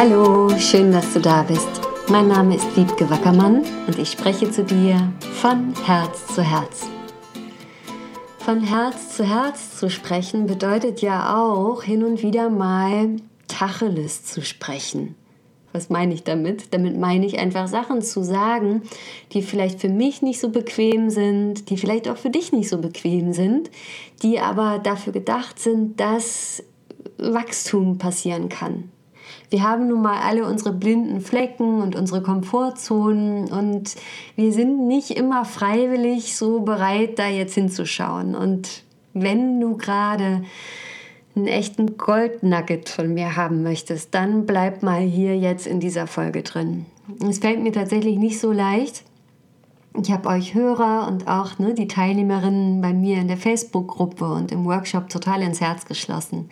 Hallo, schön, dass du da bist. Mein Name ist Wiebke Wackermann und ich spreche zu dir von Herz zu Herz. Von Herz zu Herz zu sprechen bedeutet ja auch hin und wieder mal Tacheles zu sprechen. Was meine ich damit? Damit meine ich einfach Sachen zu sagen, die vielleicht für mich nicht so bequem sind, die vielleicht auch für dich nicht so bequem sind, die aber dafür gedacht sind, dass Wachstum passieren kann. Wir haben nun mal alle unsere blinden Flecken und unsere Komfortzonen und wir sind nicht immer freiwillig so bereit, da jetzt hinzuschauen. Und wenn du gerade einen echten Goldnugget von mir haben möchtest, dann bleib mal hier jetzt in dieser Folge drin. Es fällt mir tatsächlich nicht so leicht. Ich habe euch Hörer und auch ne, die Teilnehmerinnen bei mir in der Facebook-Gruppe und im Workshop total ins Herz geschlossen.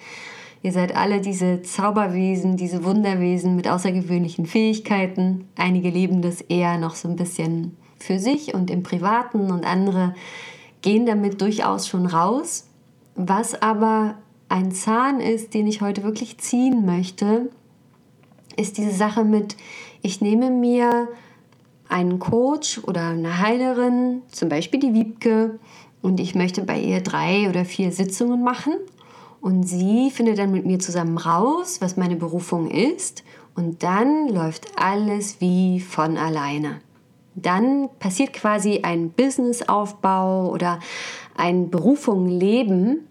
Ihr seid alle diese Zauberwesen, diese Wunderwesen mit außergewöhnlichen Fähigkeiten. Einige leben das eher noch so ein bisschen für sich und im Privaten und andere gehen damit durchaus schon raus. Was aber ein Zahn ist, den ich heute wirklich ziehen möchte, ist diese Sache mit, ich nehme mir einen Coach oder eine Heilerin, zum Beispiel die Wiebke, und ich möchte bei ihr drei oder vier Sitzungen machen und sie findet dann mit mir zusammen raus, was meine Berufung ist. Und dann läuft alles wie von alleine. Dann passiert quasi ein Businessaufbau oder ein Berufung leben.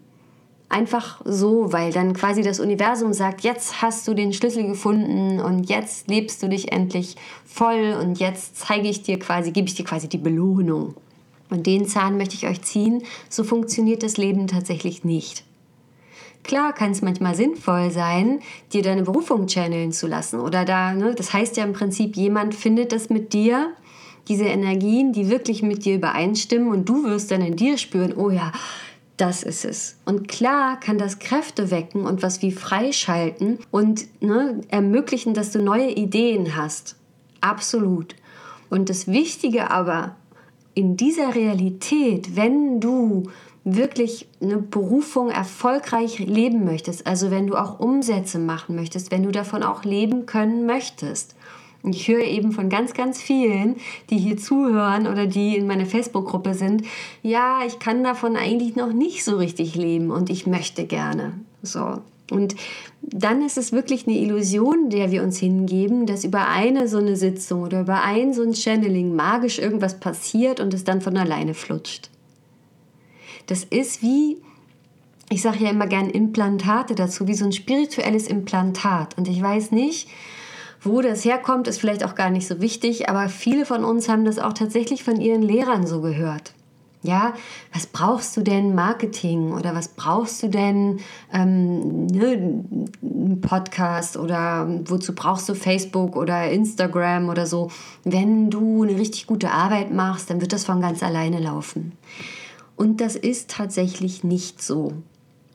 Einfach so, weil dann quasi das Universum sagt, jetzt hast du den Schlüssel gefunden und jetzt lebst du dich endlich voll und jetzt zeige ich dir quasi, gebe ich dir quasi die Belohnung. Und den Zahn möchte ich euch ziehen. So funktioniert das Leben tatsächlich nicht. Klar kann es manchmal sinnvoll sein, dir deine Berufung channeln zu lassen. Oder da, ne, das heißt ja im Prinzip, jemand findet das mit dir, diese Energien, die wirklich mit dir übereinstimmen und du wirst dann in dir spüren, oh ja, das ist es. Und klar kann das Kräfte wecken und was wie freischalten und ne, ermöglichen, dass du neue Ideen hast. Absolut. Und das Wichtige aber in dieser Realität, wenn du wirklich eine Berufung erfolgreich leben möchtest, also wenn du auch Umsätze machen möchtest, wenn du davon auch leben können möchtest. Und ich höre eben von ganz, ganz vielen, die hier zuhören oder die in meiner Facebook-Gruppe sind, ja, ich kann davon eigentlich noch nicht so richtig leben und ich möchte gerne. So. Und dann ist es wirklich eine Illusion, der wir uns hingeben, dass über eine so eine Sitzung oder über ein so ein Channeling magisch irgendwas passiert und es dann von alleine flutscht. Das ist wie, ich sage ja immer gern Implantate dazu, wie so ein spirituelles Implantat. Und ich weiß nicht, wo das herkommt, ist vielleicht auch gar nicht so wichtig, aber viele von uns haben das auch tatsächlich von ihren Lehrern so gehört. Ja, was brauchst du denn Marketing oder was brauchst du denn ähm, ne, Podcast oder wozu brauchst du Facebook oder Instagram oder so? Wenn du eine richtig gute Arbeit machst, dann wird das von ganz alleine laufen. Und das ist tatsächlich nicht so.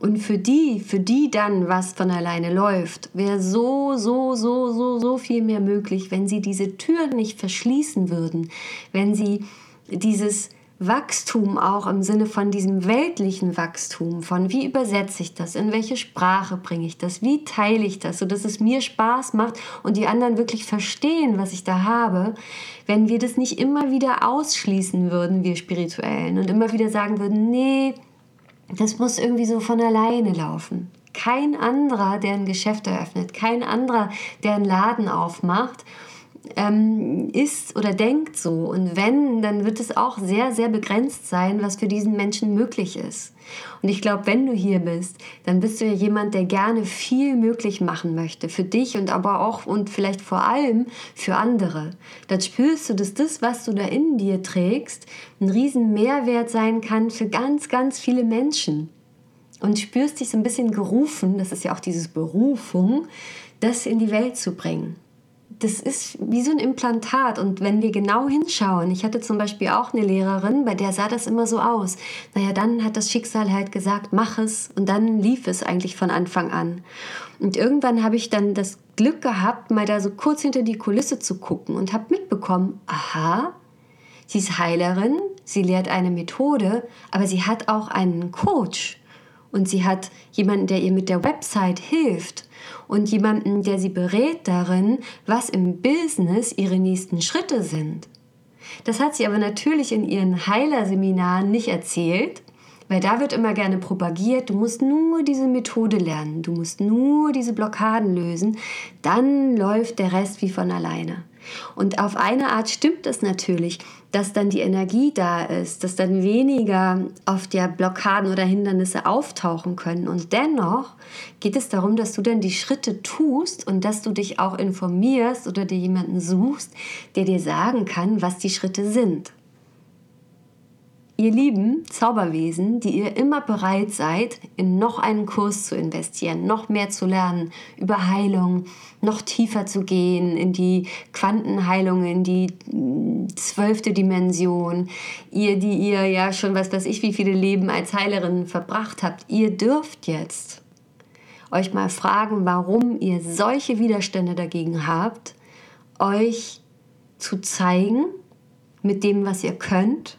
Und für die, für die dann was von alleine läuft, wäre so, so, so, so, so viel mehr möglich, wenn sie diese Türen nicht verschließen würden, wenn sie dieses Wachstum auch im Sinne von diesem weltlichen Wachstum, von wie übersetze ich das, in welche Sprache bringe ich das, wie teile ich das, sodass es mir Spaß macht und die anderen wirklich verstehen, was ich da habe, wenn wir das nicht immer wieder ausschließen würden, wir Spirituellen, und immer wieder sagen würden, nee, das muss irgendwie so von alleine laufen. Kein anderer, der ein Geschäft eröffnet, kein anderer, der einen Laden aufmacht ähm, ist oder denkt so. Und wenn, dann wird es auch sehr, sehr begrenzt sein, was für diesen Menschen möglich ist. Und ich glaube, wenn du hier bist, dann bist du ja jemand, der gerne viel möglich machen möchte. Für dich und aber auch und vielleicht vor allem für andere. Dann spürst du, dass das, was du da in dir trägst, ein riesen Mehrwert sein kann für ganz, ganz viele Menschen. Und spürst dich so ein bisschen gerufen, das ist ja auch dieses Berufung, das in die Welt zu bringen das ist wie so ein Implantat. Und wenn wir genau hinschauen, ich hatte zum Beispiel auch eine Lehrerin, bei der sah das immer so aus. Naja, dann hat das Schicksal halt gesagt, mach es. Und dann lief es eigentlich von Anfang an. Und irgendwann habe ich dann das Glück gehabt, mal da so kurz hinter die Kulisse zu gucken und habe mitbekommen, aha, sie ist Heilerin, sie lehrt eine Methode, aber sie hat auch einen Coach. Und sie hat jemanden, der ihr mit der Website hilft und jemanden, der sie berät darin, was im Business ihre nächsten Schritte sind. Das hat sie aber natürlich in ihren Heilerseminaren nicht erzählt, weil da wird immer gerne propagiert, du musst nur diese Methode lernen, du musst nur diese Blockaden lösen, dann läuft der Rest wie von alleine. Und auf eine Art stimmt es natürlich, dass dann die Energie da ist, dass dann weniger oft ja Blockaden oder Hindernisse auftauchen können. Und dennoch geht es darum, dass du dann die Schritte tust und dass du dich auch informierst oder dir jemanden suchst, der dir sagen kann, was die Schritte sind. Ihr lieben Zauberwesen, die ihr immer bereit seid, in noch einen Kurs zu investieren, noch mehr zu lernen über Heilung, noch tiefer zu gehen in die Quantenheilung, in die mm, zwölfte Dimension, ihr, die ihr ja schon, was weiß ich, wie viele Leben als Heilerin verbracht habt, ihr dürft jetzt euch mal fragen, warum ihr solche Widerstände dagegen habt, euch zu zeigen mit dem, was ihr könnt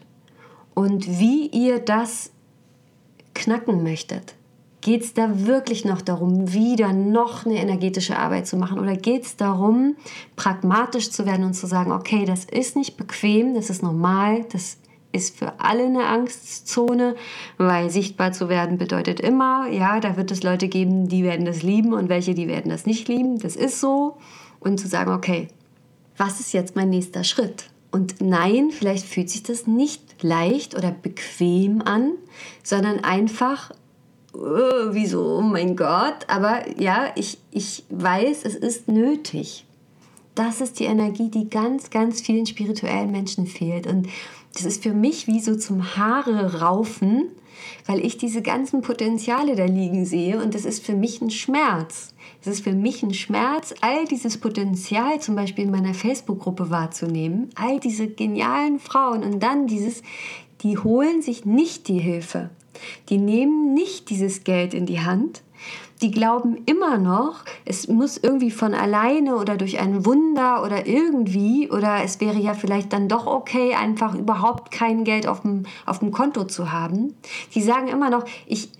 und wie ihr das knacken möchtet. Geht es da wirklich noch darum, wieder noch eine energetische Arbeit zu machen? Oder geht es darum, pragmatisch zu werden und zu sagen, okay, das ist nicht bequem, das ist normal, das ist für alle eine Angstzone, weil sichtbar zu werden bedeutet immer, ja, da wird es Leute geben, die werden das lieben und welche, die werden das nicht lieben. Das ist so. Und zu sagen, okay, was ist jetzt mein nächster Schritt? Und nein, vielleicht fühlt sich das nicht leicht oder bequem an, sondern einfach, oh, wieso, oh mein Gott, aber ja, ich, ich weiß, es ist nötig. Das ist die Energie, die ganz, ganz vielen spirituellen Menschen fehlt. Und das ist für mich wie so zum Haare raufen, weil ich diese ganzen Potenziale da liegen sehe und das ist für mich ein Schmerz. Es ist für mich ein Schmerz, all dieses Potenzial zum Beispiel in meiner Facebook-Gruppe wahrzunehmen, all diese genialen Frauen und dann dieses, die holen sich nicht die Hilfe, die nehmen nicht dieses Geld in die Hand, die glauben immer noch, es muss irgendwie von alleine oder durch ein Wunder oder irgendwie oder es wäre ja vielleicht dann doch okay, einfach überhaupt kein Geld auf dem, auf dem Konto zu haben. Die sagen immer noch, ich,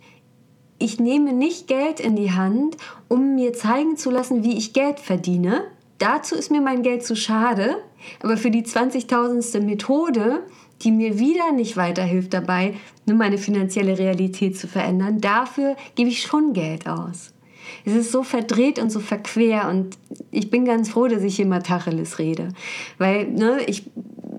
ich nehme nicht Geld in die Hand, um mir zeigen zu lassen, wie ich Geld verdiene. Dazu ist mir mein Geld zu schade. Aber für die 20.000. Methode, die mir wieder nicht weiterhilft dabei, nur meine finanzielle Realität zu verändern, dafür gebe ich schon Geld aus. Es ist so verdreht und so verquer und ich bin ganz froh, dass ich hier mal Tacheles rede. Weil ne, ich,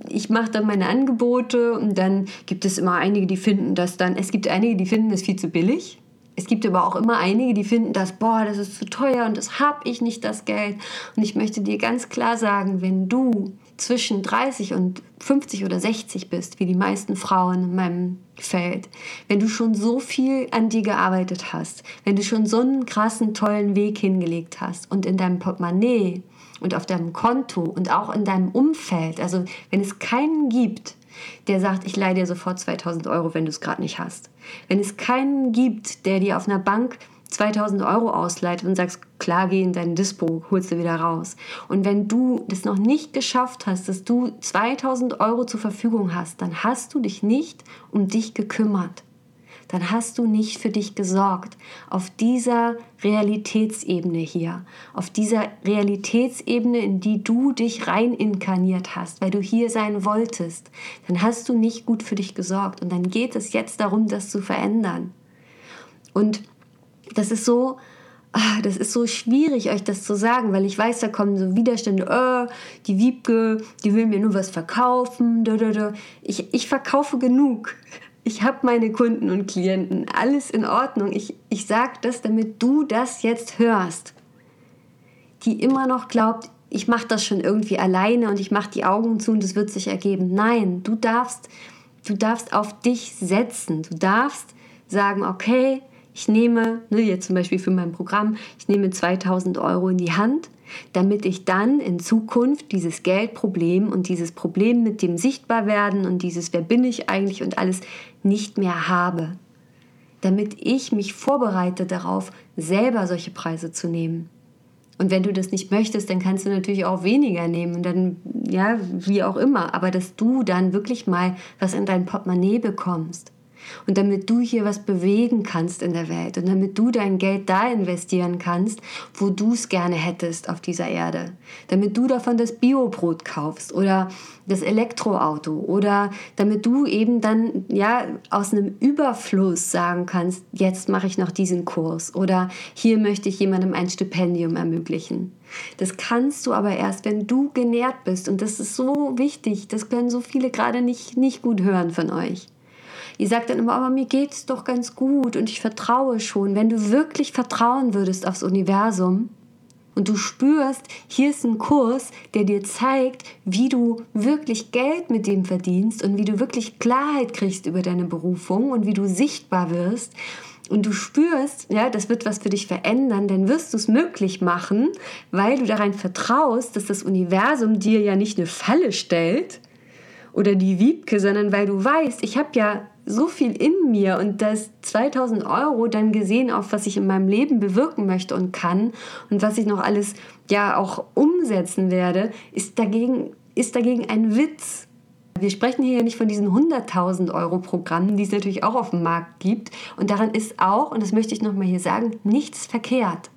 ich mache dann meine Angebote und dann gibt es immer einige, die finden das dann, es gibt einige, die finden das viel zu billig. Es gibt aber auch immer einige, die finden das, boah, das ist zu teuer und das habe ich nicht das Geld. Und ich möchte dir ganz klar sagen, wenn du zwischen 30 und 50 oder 60 bist, wie die meisten Frauen in meinem Feld, wenn du schon so viel an dir gearbeitet hast, wenn du schon so einen krassen, tollen Weg hingelegt hast und in deinem Portemonnaie und auf deinem Konto und auch in deinem Umfeld, also wenn es keinen gibt, der sagt, ich leihe dir sofort 2000 Euro, wenn du es gerade nicht hast. Wenn es keinen gibt, der dir auf einer Bank 2000 Euro ausleiht und sagst, klar, geh in dein Dispo, holst du wieder raus. Und wenn du das noch nicht geschafft hast, dass du 2000 Euro zur Verfügung hast, dann hast du dich nicht um dich gekümmert dann hast du nicht für dich gesorgt. Auf dieser Realitätsebene hier, auf dieser Realitätsebene, in die du dich rein inkarniert hast, weil du hier sein wolltest, dann hast du nicht gut für dich gesorgt. Und dann geht es jetzt darum, das zu verändern. Und das ist so, ah, das ist so schwierig, euch das zu sagen, weil ich weiß, da kommen so Widerstände, oh, die Wiebke, die will mir nur was verkaufen. Ich, ich verkaufe genug ich habe meine Kunden und Klienten, alles in Ordnung. Ich, ich sage das, damit du das jetzt hörst. Die immer noch glaubt, ich mache das schon irgendwie alleine und ich mache die Augen zu und es wird sich ergeben. Nein, du darfst, du darfst auf dich setzen. Du darfst sagen, okay, ich nehme, ne, jetzt zum Beispiel für mein Programm, ich nehme 2000 Euro in die Hand damit ich dann in Zukunft dieses Geldproblem und dieses Problem mit dem Sichtbarwerden und dieses Wer bin ich eigentlich und alles nicht mehr habe. Damit ich mich vorbereite darauf, selber solche Preise zu nehmen. Und wenn du das nicht möchtest, dann kannst du natürlich auch weniger nehmen und dann, ja, wie auch immer. Aber dass du dann wirklich mal was in dein Portemonnaie bekommst. Und damit du hier was bewegen kannst in der Welt und damit du dein Geld da investieren kannst, wo du es gerne hättest auf dieser Erde. Damit du davon das Biobrot kaufst oder das Elektroauto oder damit du eben dann ja aus einem Überfluss sagen kannst, jetzt mache ich noch diesen Kurs oder hier möchte ich jemandem ein Stipendium ermöglichen. Das kannst du aber erst, wenn du genährt bist und das ist so wichtig, das können so viele gerade nicht, nicht gut hören von euch. Ihr sagt dann immer, aber mir geht es doch ganz gut und ich vertraue schon. Wenn du wirklich vertrauen würdest aufs Universum und du spürst, hier ist ein Kurs, der dir zeigt, wie du wirklich Geld mit dem verdienst und wie du wirklich Klarheit kriegst über deine Berufung und wie du sichtbar wirst, und du spürst, ja, das wird was für dich verändern, dann wirst du es möglich machen, weil du daran vertraust, dass das Universum dir ja nicht eine Falle stellt oder die Wiebke, sondern weil du weißt, ich habe ja so viel in mir und das 2000 Euro dann gesehen auf was ich in meinem Leben bewirken möchte und kann und was ich noch alles ja auch umsetzen werde, ist dagegen, ist dagegen ein Witz. Wir sprechen hier ja nicht von diesen 100.000 Euro Programmen, die es natürlich auch auf dem Markt gibt. Und daran ist auch, und das möchte ich nochmal hier sagen, nichts verkehrt.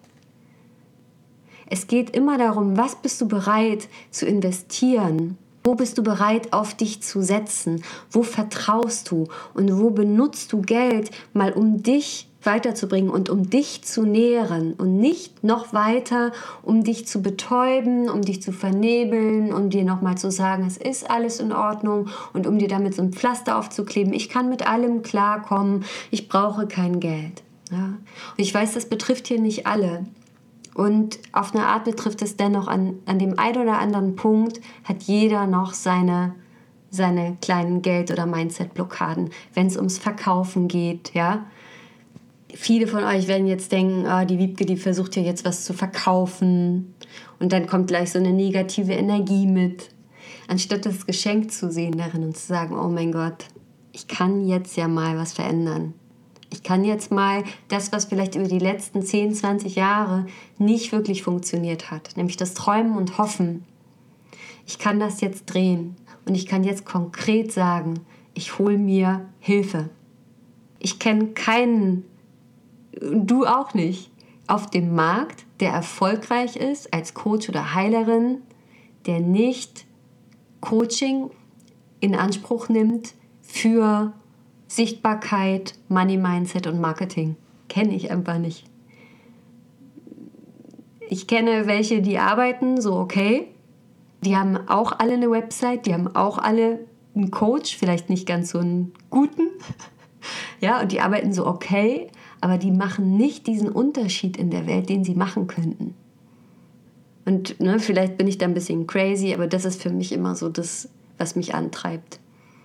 Es geht immer darum, was bist du bereit zu investieren wo bist du bereit, auf dich zu setzen? Wo vertraust du? Und wo benutzt du Geld mal, um dich weiterzubringen und um dich zu nähren und nicht noch weiter, um dich zu betäuben, um dich zu vernebeln, um dir nochmal zu sagen, es ist alles in Ordnung und um dir damit so ein Pflaster aufzukleben. Ich kann mit allem klarkommen, ich brauche kein Geld. Ja? Und ich weiß, das betrifft hier nicht alle. Und auf eine Art betrifft es dennoch an, an dem einen oder anderen Punkt, hat jeder noch seine, seine kleinen Geld- oder Mindset-Blockaden, wenn es ums Verkaufen geht, ja. Viele von euch werden jetzt denken, oh, die Wiebke, die versucht ja jetzt was zu verkaufen und dann kommt gleich so eine negative Energie mit. Anstatt das Geschenk zu sehen darin und zu sagen, oh mein Gott, ich kann jetzt ja mal was verändern. Ich kann jetzt mal das, was vielleicht über die letzten 10, 20 Jahre nicht wirklich funktioniert hat, nämlich das Träumen und Hoffen. Ich kann das jetzt drehen und ich kann jetzt konkret sagen, ich hole mir Hilfe. Ich kenne keinen, du auch nicht, auf dem Markt, der erfolgreich ist als Coach oder Heilerin, der nicht Coaching in Anspruch nimmt für Sichtbarkeit, Money Mindset und Marketing. Kenne ich einfach nicht. Ich kenne welche, die arbeiten, so okay. Die haben auch alle eine Website, die haben auch alle einen Coach, vielleicht nicht ganz so einen guten. Ja, und die arbeiten so okay, aber die machen nicht diesen Unterschied in der Welt, den sie machen könnten. Und ne, vielleicht bin ich da ein bisschen crazy, aber das ist für mich immer so das, was mich antreibt.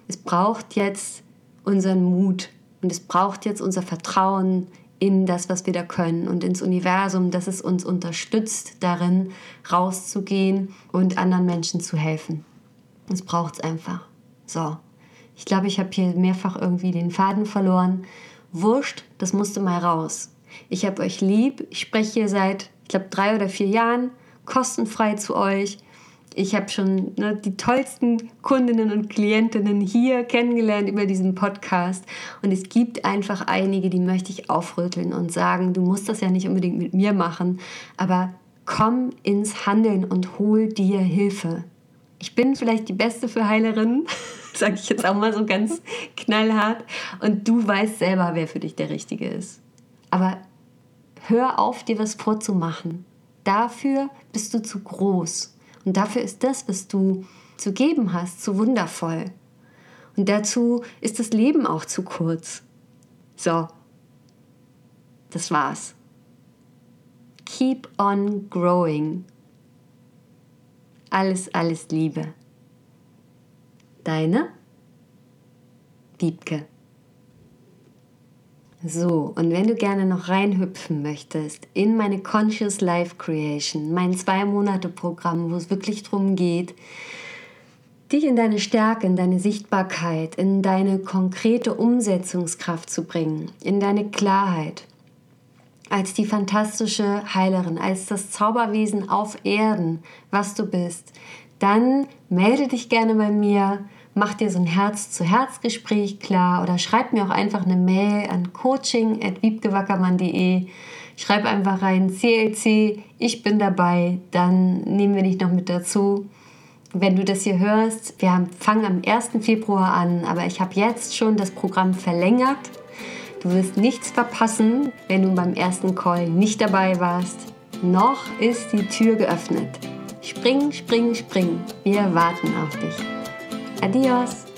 Es braucht jetzt unseren Mut und es braucht jetzt unser Vertrauen in das, was wir da können und ins Universum, dass es uns unterstützt, darin rauszugehen und anderen Menschen zu helfen. Es braucht es einfach. So, ich glaube, ich habe hier mehrfach irgendwie den Faden verloren. Wurscht, das musste mal raus. Ich habe euch lieb. Ich spreche hier seit, ich glaube, drei oder vier Jahren kostenfrei zu euch ich habe schon ne, die tollsten Kundinnen und Klientinnen hier kennengelernt über diesen Podcast. Und es gibt einfach einige, die möchte ich aufrütteln und sagen, du musst das ja nicht unbedingt mit mir machen, aber komm ins Handeln und hol dir Hilfe. Ich bin vielleicht die Beste für Heilerinnen, sage ich jetzt auch mal so ganz knallhart. Und du weißt selber, wer für dich der Richtige ist. Aber hör auf, dir was vorzumachen. Dafür bist du zu groß. Und dafür ist das, was du zu geben hast, zu wundervoll. Und dazu ist das Leben auch zu kurz. So, das war's. Keep on growing. Alles, alles Liebe. Deine Wiebke. So, und wenn du gerne noch reinhüpfen möchtest in meine Conscious Life Creation, mein Zwei-Monate-Programm, wo es wirklich darum geht, dich in deine Stärke, in deine Sichtbarkeit, in deine konkrete Umsetzungskraft zu bringen, in deine Klarheit, als die fantastische Heilerin, als das Zauberwesen auf Erden, was du bist, dann melde dich gerne bei mir mach dir so ein Herz-zu-Herz-Gespräch klar oder schreib mir auch einfach eine Mail an coaching.wiebgewackermann.de. Schreib einfach rein CLC, ich bin dabei, dann nehmen wir dich noch mit dazu. Wenn du das hier hörst, wir fangen am 1. Februar an, aber ich habe jetzt schon das Programm verlängert. Du wirst nichts verpassen, wenn du beim ersten Call nicht dabei warst. Noch ist die Tür geöffnet. Spring, spring, spring. Wir warten auf dich. Adiós.